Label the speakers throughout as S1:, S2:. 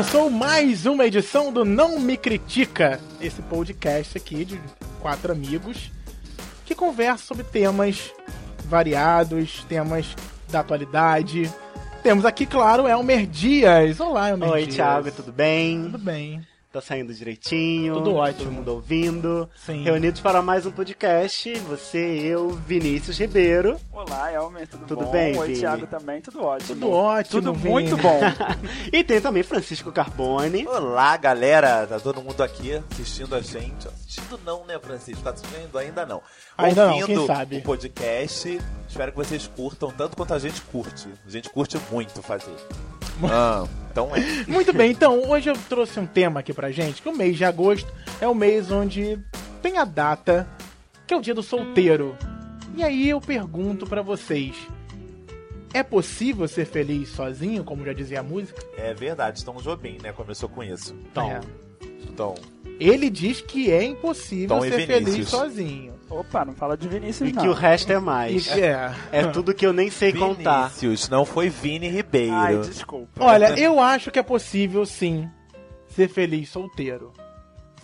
S1: Começou mais uma edição do Não Me Critica, esse podcast aqui de quatro amigos que conversam sobre temas variados, temas da atualidade. Temos aqui, claro, Elmer Dias. Olá, Elmer
S2: Oi,
S1: Dias.
S2: Thiago, tudo bem?
S1: Tudo bem.
S2: Tá saindo direitinho.
S1: Tudo ótimo.
S2: Todo mundo ouvindo.
S1: Sim.
S2: Reunidos para mais um podcast. Você, eu, Vinícius Ribeiro.
S3: Olá, Elmer, tudo,
S2: Tudo
S3: bom?
S2: bem,
S3: Oi,
S2: Vini?
S3: Thiago também, tudo ótimo.
S1: Tudo ótimo,
S3: Tudo
S1: Vini.
S3: muito bom.
S2: E tem também Francisco Carbone.
S4: Olá, galera! Tá todo mundo aqui assistindo a gente. Assistindo não, né, Francisco? Tá assistindo ainda não.
S1: Ainda não,
S4: Ouvindo
S1: quem sabe?
S4: o podcast. Espero que vocês curtam tanto quanto a gente curte. A gente curte muito fazer. Ah, então é.
S1: Muito bem, então hoje eu trouxe um tema aqui pra gente, que o mês de agosto é o mês onde tem a data, que é o dia do solteiro. E aí eu pergunto pra vocês, é possível ser feliz sozinho, como já dizia a música?
S4: É verdade, Tom Jobim, né? Começou com isso.
S2: Tom.
S1: É.
S4: Então,
S1: Ele diz que é impossível
S4: Tom
S1: ser feliz sozinho.
S3: Opa, não fala de Vinícius,
S2: E
S3: não.
S2: que o resto é
S1: E
S2: mais.
S1: que é.
S2: É tudo que eu nem sei contar.
S4: Vinícius, não foi Vini Ribeiro.
S3: Ai, desculpa.
S1: Olha, eu acho que é possível sim ser feliz solteiro.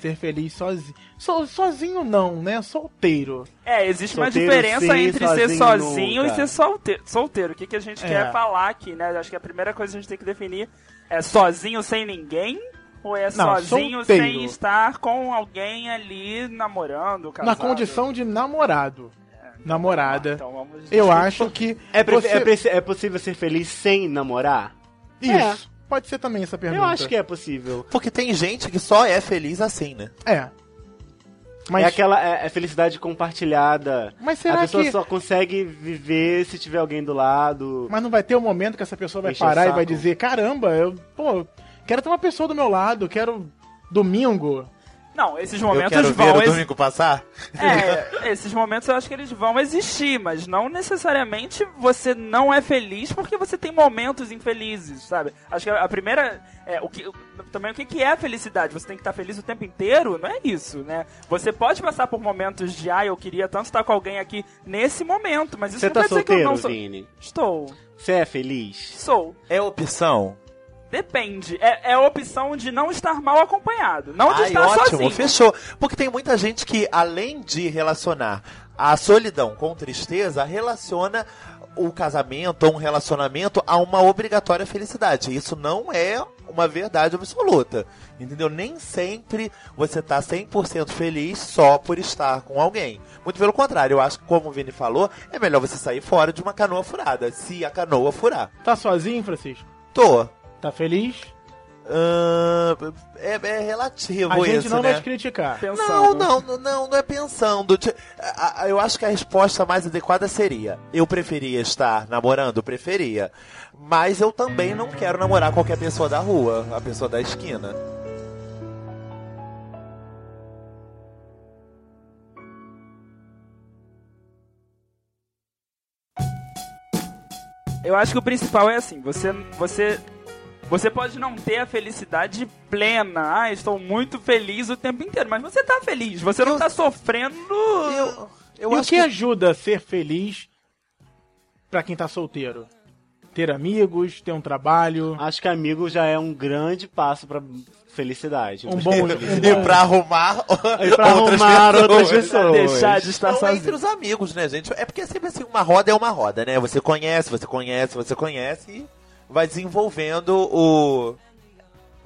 S1: Ser feliz sozinho. So, sozinho não, né? Solteiro.
S3: É, existe uma
S2: Solteiro
S3: diferença
S2: sim,
S3: entre ser
S2: sozinho
S3: sozinho
S2: nunca.
S3: e ser solteiro. solteiro. O que, que a gente
S1: É.
S3: quer falar aqui, né? Acho que a primeira coisa que a gente tem que definir é sozinho sem ninguém ou é
S1: Não,
S3: sozinho
S1: solteiro.
S3: sem estar com alguém ali namorando, casado?
S1: Na condição de namorado. Namorada.
S3: Então vamos
S1: Eu acho que.
S2: É,
S1: você-
S2: é é possível ser feliz sem namorar?
S1: Isso. Pode ser também essa pergunta.
S2: Eu acho que é possível.
S4: Porque tem gente que só é feliz assim, né?
S1: É. Mas,
S2: É aquela é, é felicidade compartilhada.
S1: mas
S2: A
S1: será
S2: pessoa
S1: que.
S2: só consegue viver se tiver alguém do lado.
S1: Mas não vai ter um momento que essa pessoa vai
S2: o
S1: parar e vai dizer: caramba, eu. Pô, quero ter uma pessoa do meu lado, quero. Domingo.
S3: Não, esses
S4: Eu
S3: momentos
S4: quero ver
S3: vão
S4: o
S3: existir.
S4: domingo passar.
S3: É, esses momentos eu acho que eles vão existir, mas não necessariamente você não é feliz porque você tem momentos infelizes, sabe? Acho que a primeira. É, o que, também o que que é a felicidade? Você tem que estar feliz o tempo inteiro? Não é isso, né? Você pode passar por momentos de, ah, eu queria tanto estar com alguém aqui nesse momento, mas isso
S2: Você
S3: não
S2: tá
S3: quer dizer que eu
S2: solteiro,
S3: não sou.
S2: Vini?
S3: Estou.
S2: Você é feliz?
S3: Sou.
S4: É opção.
S3: Depende. É, é a opção de não estar mal acompanhado, não de
S4: Ai,
S3: estar
S4: ótimo,
S3: sozinho.
S4: fechou. Porque tem muita gente que, além de relacionar a solidão com tristeza, relaciona o casamento ou um relacionamento a uma obrigatória felicidade. Isso não é uma verdade absoluta. Entendeu? Nem sempre você tá 100% feliz só por estar com alguém. Muito pelo contrário, eu acho que, como o Vini falou, é melhor você sair fora de uma canoa furada, se a canoa furar.
S1: Tá sozinho, Francisco?
S4: Tô.
S1: Tá feliz?
S4: Ahn, é, é relativo
S1: A gente não
S4: né?
S1: vai te criticar.
S4: Não,
S3: Pensando.
S4: não, não, não, não é pensando. Eu acho que a resposta mais adequada seria: eu preferia estar namorando, preferia. Mas eu também não quero namorar qualquer pessoa da rua, a pessoa da esquina.
S3: Eu acho que o principal é assim, você você você pode não ter a felicidade plena. Ah, estou muito feliz o tempo inteiro, mas você tá feliz, você não tá sofrendo.
S4: Eu, eu
S1: e o
S4: acho
S1: que
S4: que.
S1: ajuda a ser feliz pra quem tá solteiro? Ter amigos, ter um trabalho.
S2: Acho que amigo já é um grande passo pra felicidade.
S1: Um bom-
S4: E pra arrumar,
S2: E pra
S4: outras
S2: arrumar
S4: pessoas.
S2: outras pessoas.
S3: deixar de estar
S4: Não,
S3: sozinho.
S4: entre os amigos, né, gente? É porque sempre assim, uma roda é uma roda, né? Você conhece, você conhece, você conhece e vai desenvolvendo o.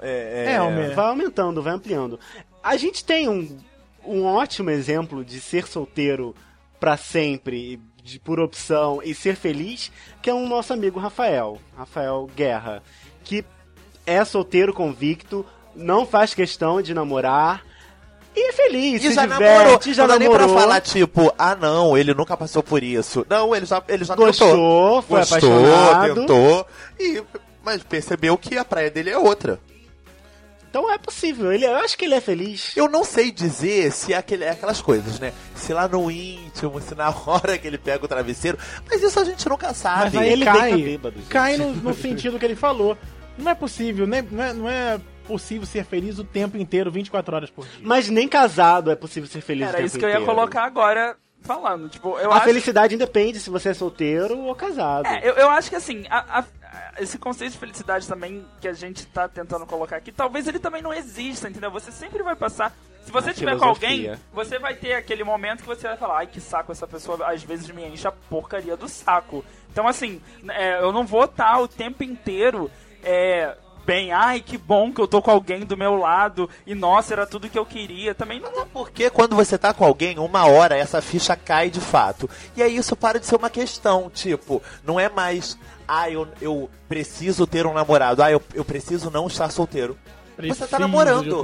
S4: É,
S1: É, Almer.
S2: Vai aumentando, vai ampliando. A gente tem um, um ótimo exemplo de ser solteiro pra sempre, de, por opção, e ser feliz, que é o nosso amigo Rafael, Rafael Guerra, que é solteiro convicto, não faz questão de namorar, e é feliz,
S4: E
S2: se
S4: já
S2: diverte,
S4: namorou.
S2: já
S4: não dá nem
S2: namorou,
S4: pra falar, tipo, ah não, ele nunca passou por isso. Não, ele já, ele já tentou.
S2: gostou, foi
S4: Gostou,
S2: apaixonado.
S4: tentou. E, mas percebeu que a praia dele é outra.
S2: Então é possível, ele, eu acho que ele é feliz.
S4: Eu não sei dizer se é, aquele, é aquelas coisas, né? Se lá no íntimo, se na hora que ele pega o travesseiro. Mas isso a gente nunca sabe.
S1: Mas aí
S2: ele
S1: cai,
S2: bêbado,
S1: cai no, no sentido que ele falou. Não é possível, né? não, é, não é possível ser feliz o tempo inteiro, 24 horas por dia.
S2: Mas nem casado é possível ser feliz o
S3: Era
S2: tempo
S3: isso que eu ia
S2: inteiro.
S3: colocar agora falando. Tipo, eu
S2: A
S3: acho
S2: felicidade independe se você é solteiro ou casado.
S3: É, eu, eu acho que assim, a, a- esse conceito de felicidade também que a gente tá tentando colocar aqui, talvez ele também não exista, entendeu? Você sempre vai passar. Se você estiver com alguém, você vai ter aquele momento que você vai falar, ai que saco, essa pessoa às vezes me enche a porcaria do saco. Então, assim, é, eu não vou estar o tempo inteiro. É, Bem, ai que bom que eu tô com alguém do meu lado e nossa, era tudo que eu queria. Também não
S4: Até porque quando você tá com alguém, uma hora essa ficha cai de fato. E aí isso para de ser uma questão, tipo, não é mais, ah, eu, eu preciso ter um namorado, ah, eu, eu preciso não estar solteiro.
S1: Preciso
S4: tá namorando.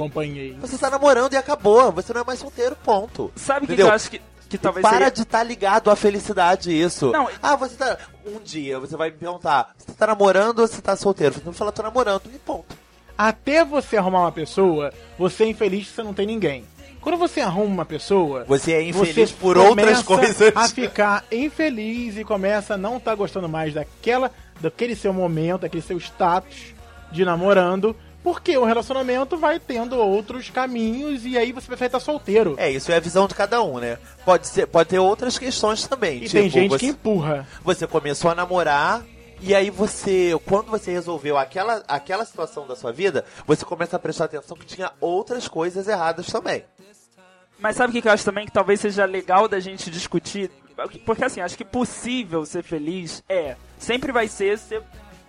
S4: Você tá namorando e acabou, você não é mais solteiro, ponto.
S3: Sabe o que, eu acho que, que talvez
S4: Para
S3: seria...
S4: de estar ligado à felicidade isso.
S3: Não,
S4: ah, você tá. Um dia você vai me perguntar, você tá namorando ou você tá solteiro? Você não fala, tô namorando, e ponto.
S1: Até você arrumar uma pessoa, você é infeliz você não tem ninguém. Quando você arruma uma pessoa,
S4: Você é infeliz
S1: você
S4: por outras
S1: começa
S4: coisas.
S1: a ficar infeliz e começa a não estar gostando mais daquela, daquele seu momento, daquele seu status de namorando, porque o relacionamento vai tendo outros caminhos e aí você prefere estar solteiro.
S4: É, isso é a visão de cada um, né? Pode, ser, pode ter outras questões também.
S1: e
S4: tipo,
S1: tem gente
S4: você,
S1: que empurra.
S4: você começou a namorar e aí você, quando você resolveu aquela, aquela situação da sua vida, você começa a prestar atenção que tinha outras coisas erradas também.
S3: Mas sabe o que que eu acho também que talvez seja legal da gente discutir? Porque assim, acho que possível ser feliz é. Sempre vai ser ser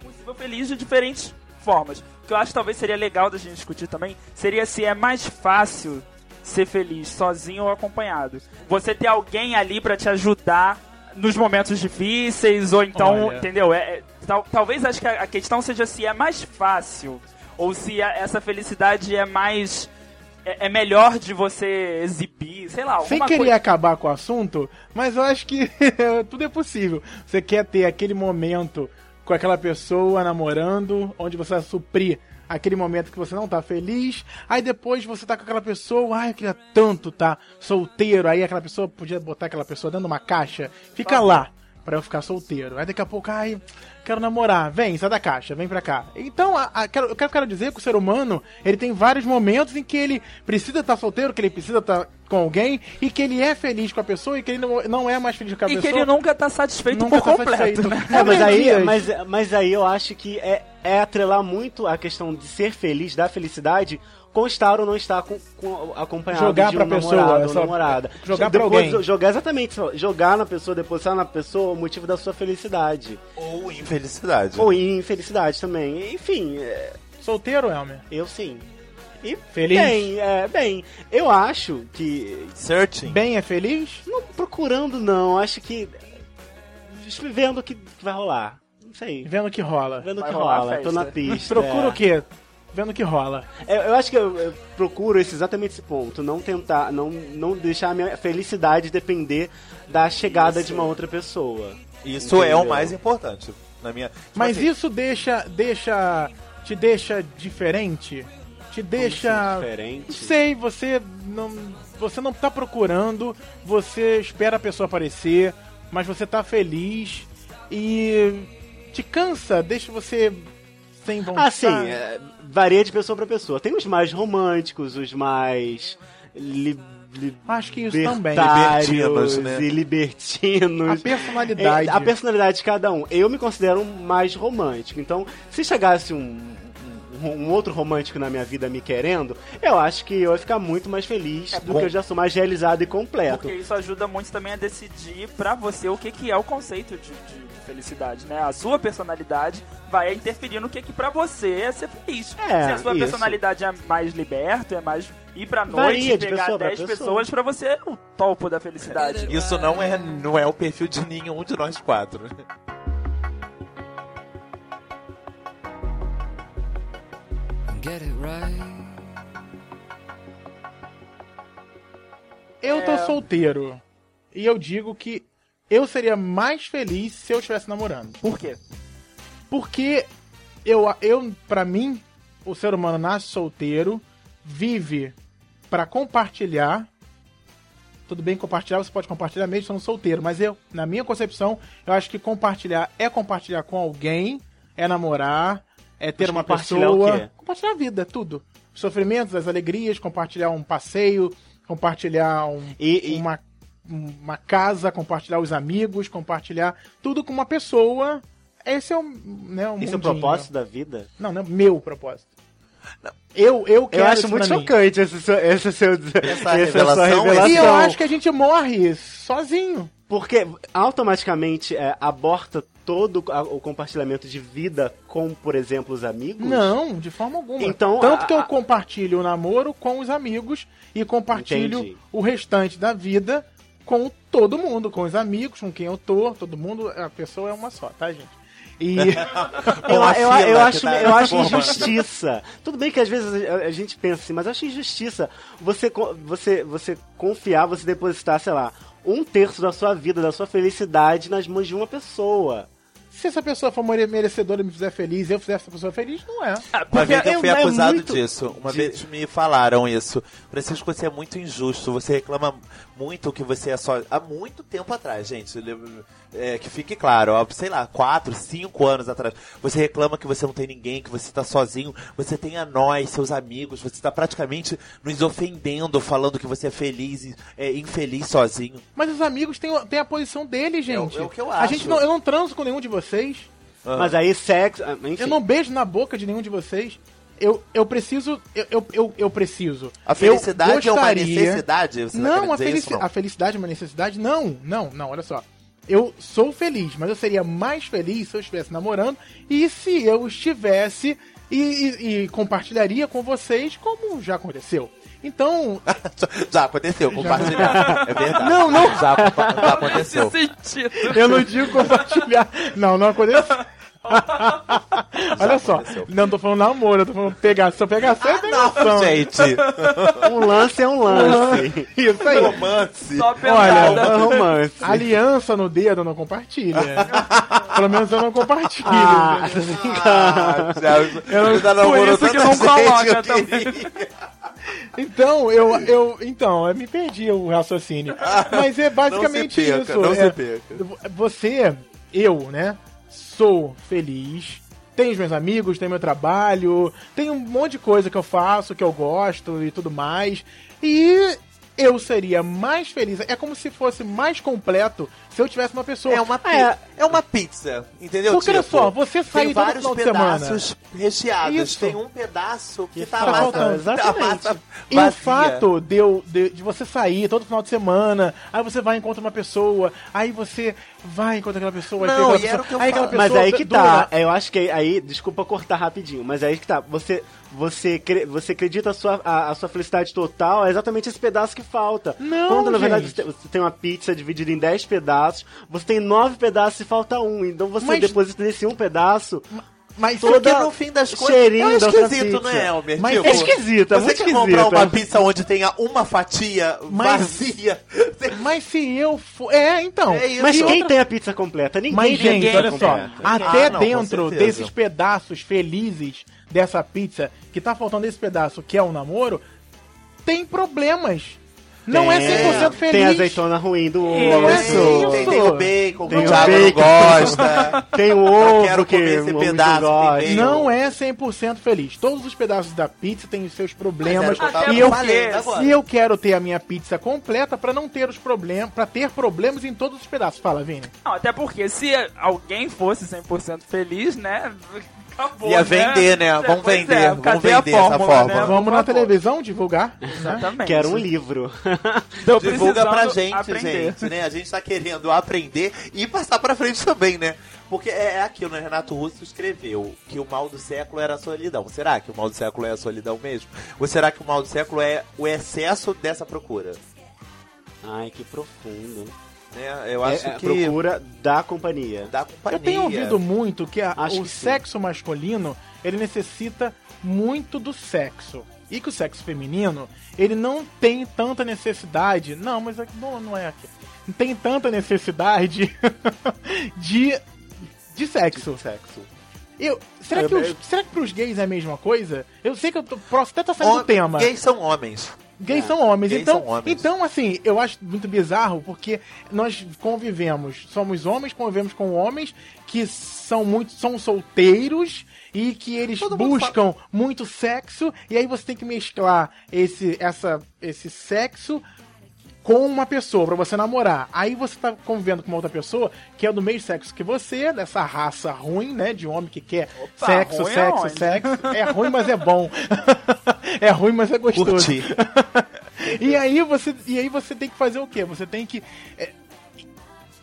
S3: possível feliz de diferentes formas. O que eu acho que talvez seria legal da gente discutir também seria se é mais fácil ser feliz sozinho ou acompanhado. Você ter alguém ali pra te ajudar nos momentos difíceis, ou então,
S1: Olha.
S3: entendeu? É, é, tal- talvez acho que a, a questão seja se é mais fácil ou se a- essa felicidade é mais é, é melhor de você exibir, sei lá,
S1: Sem querer
S3: coisa.
S1: acabar com o assunto, mas eu acho que tudo é possível. Você quer ter aquele momento com aquela pessoa namorando, onde você vai suprir aquele momento que você não tá feliz, aí depois você tá com aquela pessoa, ai, eu queria tanto tá solteiro, aí aquela pessoa podia botar aquela pessoa dentro de uma caixa, fica lá pra eu ficar solteiro. Aí daqui a pouco, ai, quero namorar, vem, sai da caixa, vem pra cá. Então, a, a, quero, eu quero, quero dizer que o ser humano, ele tem vários momentos em que ele precisa estar solteiro, que ele precisa estar com alguém, e que ele é feliz com a pessoa, e que ele não, não é mais feliz com a
S3: E que
S1: pessoa.
S3: ele nunca tá satisfeito
S1: Nunca
S3: por
S1: tá
S3: completo,
S1: satisfeito.
S3: né?
S2: É, mas aí,
S1: Dias.
S2: mas, mas aí eu acho que é, é atrelar muito a questão de ser feliz, da felicidade, com estar ou não estar com, com- acompanhado
S1: Jogar
S2: de um
S1: pra pessoa,
S2: namorado ou
S1: essa-
S2: namorada.
S1: jogar pra
S2: Depois,
S1: alguém.
S2: Jogar exatamente, jogar na pessoa, depositar na pessoa o motivo da sua felicidade.
S4: Ou infelicidade.
S2: Ou infelicidade também. Enfim, é,
S1: Solteiro, Elmer?
S2: eu sim. E
S1: Feliz?
S2: Bem, é, bem, eu acho que
S4: Searching.
S1: Bem é feliz?
S2: Não procurando, não. Acho que. Vendo o que vai rolar. Não sei.
S1: Vendo o que rola.
S2: Vendo o que rola. Tô na pista.
S1: Procura
S2: é.
S1: o quê? Vendo o que rola.
S2: Eu, eu acho que eu, eu procuro esse, exatamente esse ponto. Não tentar. Não, não deixar a minha felicidade depender da chegada de uma outra pessoa.
S4: Isso é o
S2: Entendeu?
S4: mais importante. Na minha. tipo
S1: Mas
S4: assim,
S1: isso deixa, deixa, te deixa diferente? Te deixa,
S2: assim, diferente?
S1: não sei, você não, você não tá procurando, você espera a pessoa aparecer, mas você tá feliz e te cansa, deixa você sem vontade.
S2: Assim, é, varia de pessoa pra pessoa. Tem os mais românticos, os mais. Li, li,
S1: Acho que isso também.
S2: libertários
S4: Libertinos, né?
S2: e libertinos.
S1: A personalidade.
S2: É, a personalidade de cada um. Eu me considero um mais romântico. Então, se chegasse um, um, outro romântico na minha vida me querendo, eu acho que eu ia ficar muito mais feliz
S1: É
S2: do
S4: bom.
S2: que eu já sou mais realizado e completo.
S3: Porque isso ajuda muito também a decidir pra você o que, que é o conceito de, de- de felicidade, né? A sua personalidade vai interferir no que, que pra você é ser feliz.
S2: É,
S3: Se a sua
S2: isso.
S3: personalidade é mais liberta, é mais ir pra noite,
S2: Varia
S3: pegar
S2: pessoa pra
S3: 10
S2: pessoa.
S3: pessoas, pra você é o topo da felicidade.
S4: Isso não é, não é o perfil de nenhum de nós quatro.
S5: Get it right.
S1: Eu tô
S3: É.
S1: solteiro. E eu digo que eu seria mais feliz se eu estivesse namorando.
S3: Por quê?
S1: Porque eu, eu para mim, o ser humano nasce solteiro, vive pra compartilhar. Tudo bem compartilhar, você pode compartilhar mesmo estando solteiro, mas eu, na minha concepção, eu acho que compartilhar é compartilhar com alguém, é namorar, é ter uma pessoa, compartilhar a vida, tudo. Os sofrimentos, as alegrias, compartilhar um passeio, compartilhar um,
S2: E- e-
S1: uma uma casa, compartilhar os amigos, compartilhar tudo com uma pessoa esse é o, né, o
S2: Esse é o propósito da vida?
S1: Não, não, meu propósito. Eu, eu quero
S2: Eu acho muito chocante esse seu, esse seu,
S4: Essa
S2: essa
S4: revelação,
S2: revelação.
S1: E eu acho que a gente morre sozinho.
S2: Porque automaticamente é, aborta todo o compartilhamento de vida com, por exemplo, os amigos?
S1: Não, de forma alguma.
S2: Então,
S1: Tanto
S2: a-
S1: que eu
S2: a-
S1: compartilho o namoro com os amigos e compartilho
S2: Entendi.
S1: o restante da vida com todo mundo, com os amigos, com quem eu tô, todo mundo, a pessoa é uma só, tá, gente? E
S2: Eu, eu,
S4: fila
S2: eu acho,
S4: tá
S2: eu acho injustiça. Tudo bem que às vezes a, gente pensa assim, mas eu acho injustiça você, você, você confiar, você depositar, sei lá, um terço da sua vida, da sua felicidade nas mãos de uma pessoa.
S1: Se essa pessoa for mere- merecedora e me fizer feliz, eu fizer essa pessoa feliz, não é.
S3: Ah,
S4: Uma vez eu
S2: é-
S4: fui
S2: é
S4: acusado
S2: muito-
S4: disso. Uma
S2: de-
S4: vez me falaram isso. Francisco, você é muito injusto. Você reclama muito que você é só. Há muito tempo atrás, gente. é, que fique claro, ó, sei lá, quatro, cinco anos atrás. Você reclama que você não tem ninguém, que você tá sozinho. Você tem a nós, seus amigos. Você tá praticamente nos ofendendo, falando que você é feliz e é infeliz sozinho.
S1: Mas os amigos têm, têm a posição deles, gente.
S4: é o que eu
S1: A
S4: acho.
S1: gente não, eu não transo com nenhum de vocês.
S4: Ah.
S2: Mas aí sexo. ah, Enfim,
S1: Eu não beijo na boca de nenhum de vocês. Eu, eu preciso. Eu, eu, eu, eu preciso.
S4: A felicidade
S1: eu
S4: é uma
S1: gostaria-
S4: necessidade? Você
S1: Não, a, felici-
S4: isso, não?
S1: a felicidade é uma necessidade? Não, não, não, olha só. Eu sou feliz, mas eu seria mais feliz se eu estivesse namorando e se eu estivesse e, e- e compartilharia com vocês como já aconteceu. Então,
S4: Já aconteceu, compartilhar. É verdade.
S1: Não, não.
S4: Já, já aconteceu.
S1: Eu não digo compartilhar. Não, não aconteceu. Olha só,
S4: aconteceu.
S1: não tô falando namoro, eu tô falando pegação. Pegação é
S4: Ah,
S1: pegação.
S4: não, gente.
S2: um lance é um lance.
S1: Isso aí.
S4: Romance.
S3: Só
S2: É
S3: pedrada.
S2: um romance.
S1: Aliança no dedo não compartilha. Pelo menos eu não compartilho.
S2: Ah?
S4: Ah,
S1: Eu-
S4: já
S3: por isso que não coloca
S4: eu
S3: também.
S1: Então, eu, eu, então, eu me perdi o raciocínio. Mas é basicamente
S4: não se perca,
S1: isso.
S4: Não
S1: é,
S4: se perca.
S1: Você, eu, né, sou feliz. Tenho os meus amigos, tenho meu trabalho, tem um monte de coisa que eu faço, que eu gosto e tudo mais. E eu seria mais feliz. É como se fosse mais completo se eu tivesse uma pessoa.
S4: É uma, pi-
S2: É.
S4: é uma pizza, entendeu?
S1: Porque olha
S4: Tipo,
S1: só, você sair
S4: tem
S1: todo
S4: vários
S1: final de semana.
S4: pedaços recheados.
S1: Isso.
S4: Tem um pedaço que, tá,
S1: tá faltando.
S2: Exatamente.
S4: a massa
S1: E
S4: vazia.
S1: o fato de, eu, de, de você sair todo final de semana, aí você vai e encontra uma pessoa, aí você vai e encontra aquela pessoa, aí
S4: Não,
S1: tem aquela
S4: e era
S1: pessoa,
S4: o que eu
S1: aí aquela
S4: falo.
S1: pessoa
S2: Mas aí que
S1: dura-
S2: tá. Eu acho que aí, desculpa cortar rapidinho, mas aí que tá. Você, você, cre- você acredita a sua, a, a sua felicidade total é exatamente esse pedaço que falta.
S1: Não,
S2: Quando na verdade
S1: gente.
S2: você tem- você tem uma pizza dividida em 10 pedaços, você tem 9 pedaços e falta um. Então você
S1: Mas-
S2: deposita nesse um pedaço.
S1: Mas
S2: toda-
S4: Porque no fim das é esquisito,
S2: pizza.
S4: não é, Elmer?
S1: Mas
S4: Tipo,
S2: é esquisito, é
S4: Você
S2: muito
S4: quer comprar
S2: esquisito.
S4: uma pizza onde tenha uma fatia
S1: Mas-
S4: vazia.
S1: Mas se eu for. É, então.
S4: É isso.
S2: Mas quem
S1: outra-
S2: tem a pizza completa? Ninguém
S1: Mas,
S2: tem
S1: gente, olha só.
S2: completa.
S1: Até
S4: Ah, não,
S1: dentro desses pedaços felizes dessa pizza, que tá faltando esse pedaço que é o namoro, tem problemas. Não é
S2: Tem-
S1: 100% feliz.
S2: Tem azeitona ruim do
S3: Não
S1: é
S2: osso.
S1: isso.
S4: Tem, tem o bacon,
S2: Tem
S4: que
S2: o
S4: o Thiago não
S2: bacon.
S4: gosta.
S2: Tem o
S4: Eu
S2: ovo
S4: quero
S2: que
S4: comer esse
S2: o
S4: pedaço
S2: gosta.
S1: Não é 100% feliz. Todos os pedaços da pizza têm os seus problemas.
S4: O eu
S1: e eu,
S4: agora.
S1: e eu quero ter a minha pizza completa pra não ter os problemas, para ter problemas em todos os pedaços. Fala, Vini.
S3: Não, até porque se alguém fosse 100% feliz, né? Acabou,
S4: Ia vender, né?
S3: É,
S4: Vamos
S3: pois
S4: vender,
S3: é,
S4: vamos vender essa
S3: fórmula,
S4: fórmula.
S3: né?
S1: Vamos na televisão divulgar. né?
S3: Exatamente.
S2: Quero um livro.
S3: Tô
S4: Divulga pra gente,
S3: aprender.
S4: gente, né? A gente tá querendo aprender e passar pra frente também, né? Porque é é aquilo, né? Renato Russo escreveu que o mal do século era a solidão. Será que o mal do século é a solidão mesmo? Ou será que o mal do século é o excesso dessa procura?
S2: Ai, que profundo.
S4: Né? Eu acho
S2: é, a
S4: que
S2: procura da companhia.
S4: da companhia.
S1: Eu tenho ouvido muito que a- o
S2: que sim.
S1: sexo masculino ele necessita muito do sexo. E que o sexo feminino, ele não tem tanta necessidade. Não, mas não, não é aqui. Não tem tanta necessidade de, de sexo.
S2: Sexo.
S1: Eu, será,
S2: Eu-
S1: que os,
S2: eu-
S1: será que pros gays é a mesma coisa? Eu sei que eu tô, posso até estar saindo
S4: Hom-
S1: do tema.
S4: Gays são homens.
S1: Gays são homens.
S4: Gays
S1: então,
S4: são homens.
S1: então, assim, eu acho muito bizarro porque nós convivemos, somos homens, convivemos com homens que são muito são solteiros e que eles
S4: Todo
S1: buscam muito sexo e aí você tem que mesclar esse essa esse sexo com uma pessoa, pra você namorar. Aí você tá convivendo com uma outra pessoa que é do mesmo sexo que você, dessa raça ruim, né? De homem que quer
S3: Opa,
S1: sexo, sexo,
S3: aonde?
S1: sexo. É ruim, mas é bom. é ruim, mas é gostoso. E aí você e aí você tem que fazer o quê? Você tem que é,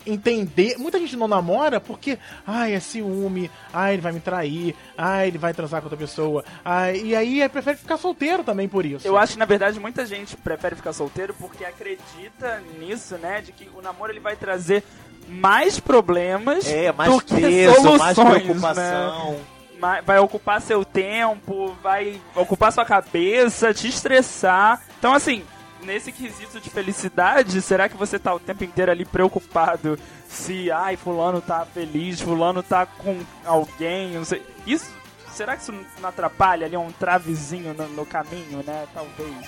S1: entender. Muita gente não namora porque, ai, é ciúme, ai, ele vai me trair, ai, ele vai transar com outra pessoa. Ai, e aí é, prefere ficar solteiro também por isso.
S3: Eu acho que, na verdade, muita gente prefere ficar solteiro porque acredita nisso, né? De que o namoro ele vai trazer mais problemas
S4: É, mais
S3: do que
S4: peso,
S3: soluções,
S4: mais
S3: né?
S4: preocupação.
S3: Ma- Vai ocupar seu tempo, vai ocupar sua cabeça, te estressar. Então, assim, nesse quesito de felicidade, será que você tá o tempo inteiro ali preocupado se, ai, fulano tá feliz, fulano tá com alguém, não sei. Isso, será que isso não atrapalha ali um travezinho no, no caminho, né? Talvez.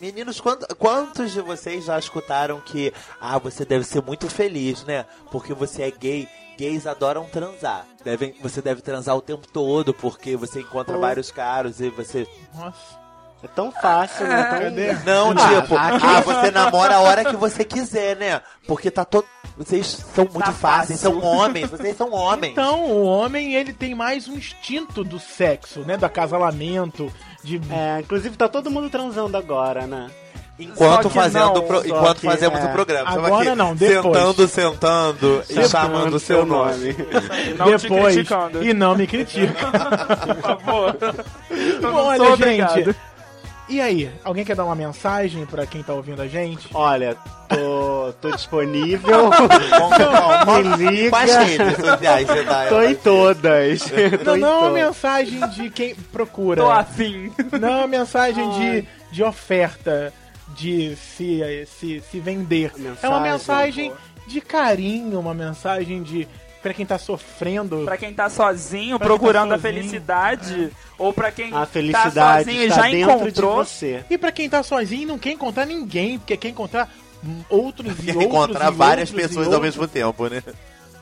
S4: Meninos, quant- quantos de vocês já escutaram que ah, você deve ser muito feliz, né? Porque você é gay. Gays adoram transar. Devem, você deve transar o tempo todo porque você encontra
S2: Oh.
S4: vários caras e você.
S1: Nossa.
S2: É tão fácil, né? Tão...
S1: Cadê?
S4: Não,
S2: Ah,
S4: tipo,
S2: aqui-
S4: ah, você namora a hora que você quiser, né? Porque tá todo. Vocês são muito
S3: Tá
S4: fáceis,
S3: fácil.
S4: são homens, vocês são homens.
S1: Então, o homem, ele tem mais um instinto do sexo, né? Do acasalamento, de...
S2: É, inclusive tá todo mundo transando agora, né?
S4: Enquanto fazendo,
S3: não,
S4: pro- enquanto
S2: que,
S4: fazemos
S2: é.
S4: o programa.
S1: Agora
S4: aqui
S1: não, depois.
S4: Sentando, sentando e chamando o seu nome.
S3: E não te
S1: depois
S3: criticando.
S1: e não me critica.
S3: Por favor. Não
S1: Olha, gente,
S3: obrigado.
S1: E aí, alguém quer dar uma mensagem pra quem tá ouvindo a gente?
S2: Olha, tô, tô disponível.
S4: Bom,
S2: Me liga.
S4: Quais redes sociais você tá?
S2: Tô em todas. Tô
S1: Não,
S2: em
S1: não é uma mensagem de quem procura.
S3: Tô afim.
S1: Não é uma mensagem de, de oferta, de se, se, se vender. é uma
S2: Mensagem,
S1: mensagem de carinho, uma mensagem de. Pra quem tá sofrendo.
S3: Pra quem tá sozinho,
S1: Pra quem
S3: procurando
S1: tá
S3: a
S1: sozinho,
S3: felicidade, ou pra quem
S2: A
S3: tá
S2: felicidade
S3: sozinho e
S2: está
S3: já
S2: dentro
S3: encontrou.
S2: de você.
S1: E pra quem tá sozinho e não quer encontrar ninguém, porque quer encontrar outros e
S4: Quer
S1: outros.
S4: encontrar
S1: e
S4: várias
S1: outros
S4: pessoas ao mesmo tempo, né?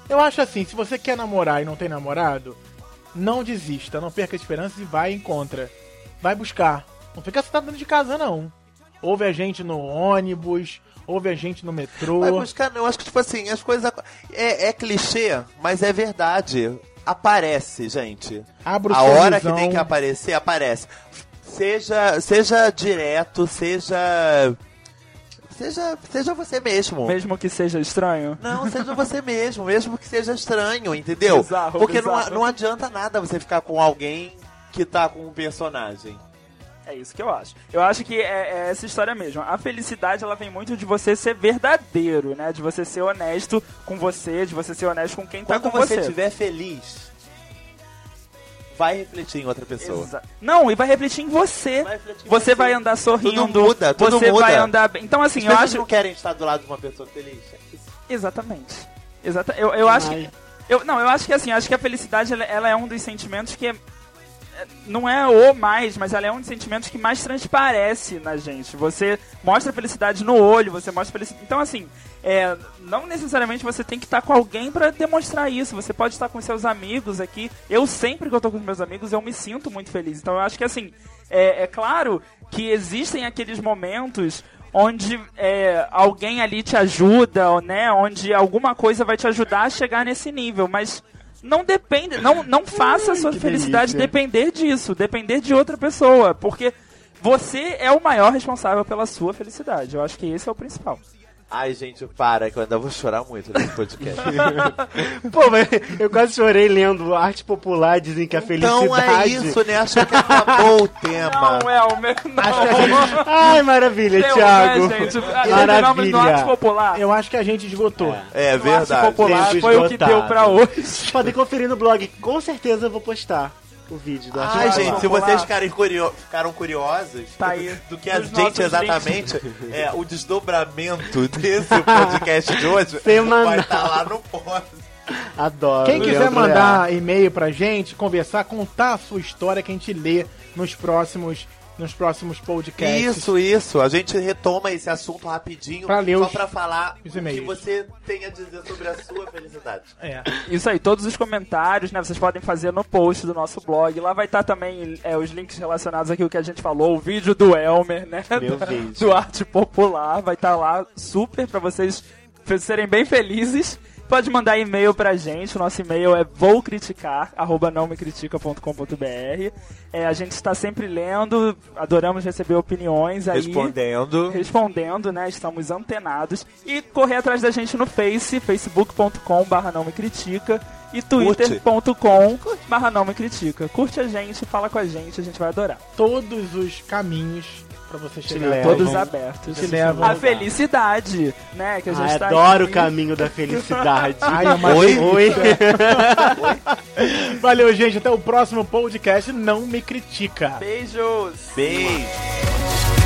S1: Eu acho assim, se você quer namorar e não tem namorado, não desista, não perca a esperança e vai e encontra. Vai buscar. Não fica sentado dentro de casa, não. Ouve a gente no ônibus, ouve a gente no metrô.
S4: Vai buscar, não, acho que, tipo assim, as coisas. É, é clichê, mas é verdade. Aparece, gente.
S1: Abra o
S4: A hora que
S1: sorrisão.
S4: tem que aparecer, aparece. Seja, seja direto, seja. Seja, seja você mesmo.
S3: Mesmo que seja estranho.
S4: Não, seja você mesmo, mesmo que seja estranho, entendeu?
S3: Bizarro,
S4: Porque Não,
S3: bizarro.
S4: não adianta nada você ficar com alguém que tá com um personagem.
S3: É isso que eu acho. Eu acho que é, é essa história mesmo. A felicidade, ela vem muito de você ser verdadeiro, né? De você ser honesto com você, de você ser honesto com quem tá
S4: Quando
S3: com
S4: você
S3: você.
S4: estiver feliz, vai refletir em outra pessoa.
S3: Exa- Não, e vai refletir em você.
S4: Vai refletir em
S3: Você
S4: você.
S3: vai andar sorrindo.
S4: Tudo muda, tudo
S3: você
S4: muda.
S3: vai andar bem. Então, assim,
S4: As
S3: eu acho.
S4: não querem estar do lado de uma pessoa feliz.
S3: Exatamente. Exata... Eu, eu acho que.
S2: Ai.
S3: Eu, não, eu acho que assim, acho que a felicidade ela, ela é um dos sentimentos que é- não é o mais, mas ela é um dos sentimentos que mais transparece na gente. Você mostra felicidade no olho, você mostra felicidade. Então, assim, é, não necessariamente você tem que estar com alguém pra demonstrar isso. Você pode estar com seus amigos aqui. Eu sempre que eu tô com meus amigos, eu me sinto muito feliz. Então, eu acho que assim, é, é claro que existem aqueles momentos onde é, alguém ali te ajuda, né? Onde alguma coisa vai te ajudar a chegar nesse nível, mas não depende, não, não faça a sua
S2: que
S3: felicidade
S2: delícia.
S3: depender disso, depender de outra pessoa, porque você é o maior responsável pela sua felicidade. Eu acho que esse é o principal.
S4: Ai, gente, para, que eu ainda vou chorar muito nesse podcast.
S2: Pô, mas eu quase chorei lendo arte popular, dizem que a felicidade.
S4: então é isso, né? Acho que acabou o tema.
S3: Não, não.
S1: Acho que a gente,
S2: Ai, maravilha,
S3: Deu,
S2: Thiago.
S3: né, gente? Ah, Terminamos no arte
S2: Maravilha.
S3: popular.
S1: eu acho que a gente esgotou.
S2: É.
S4: É
S3: No arte
S4: verdade.
S3: popular foi o que deu pra hoje.
S2: Podem conferir no blog, com certeza eu vou postar o vídeo
S4: Ai,
S2: popular.
S4: gente, se vocês ficarem, curio- ficaram curiosos
S3: Tá aí,
S4: do que a
S3: nos
S4: gente exatamente, é, o desdobramento desse podcast de hoje
S2: Semanal.
S4: vai estar lá no post.
S2: Adoro.
S1: Quem quiser
S2: Leandro
S1: mandar e-mail pra gente, conversar, contar a sua história que a gente lê nos próximos nos próximos podcasts.
S4: Isso, isso. A gente retoma esse assunto rapidinho
S1: Pra ler
S4: só
S1: os-
S4: pra falar
S1: os
S4: o que você tem a dizer sobre a sua felicidade.
S1: É.
S3: Isso aí, todos os comentários, né? Vocês podem fazer no post do nosso blog. Lá vai estar também é, os links relacionados àquilo que a gente falou, o vídeo do Elmer, né?
S2: Meu
S3: do,
S2: vídeo.
S3: do arte popular. Vai estar lá super pra vocês serem bem felizes. Pode mandar e-mail pra gente. O nosso e-mail é voucriticar, arroba nãomecritica.com.br. É, a gente está sempre lendo, adoramos receber opiniões aí.
S4: Respondendo.
S3: respondendo, né? Estamos antenados. E correr atrás da gente no Face, facebook.com barra não me critica e twitter.com barra não me critica. Curte a gente, fala com a gente, a gente vai adorar.
S1: Todos os caminhos pra você chegar.
S2: levam.
S3: Todos abertos.
S1: Te levam.
S3: A felicidade, né? Que a gente
S2: Ai,
S3: tá
S2: adoro o
S3: aqui.
S2: caminho da felicidade.
S1: Ai, uma
S4: Oi?
S2: Oi.
S1: Valeu, gente. Até o próximo podcast. Não me critica.
S3: Beijos!
S4: Beijo.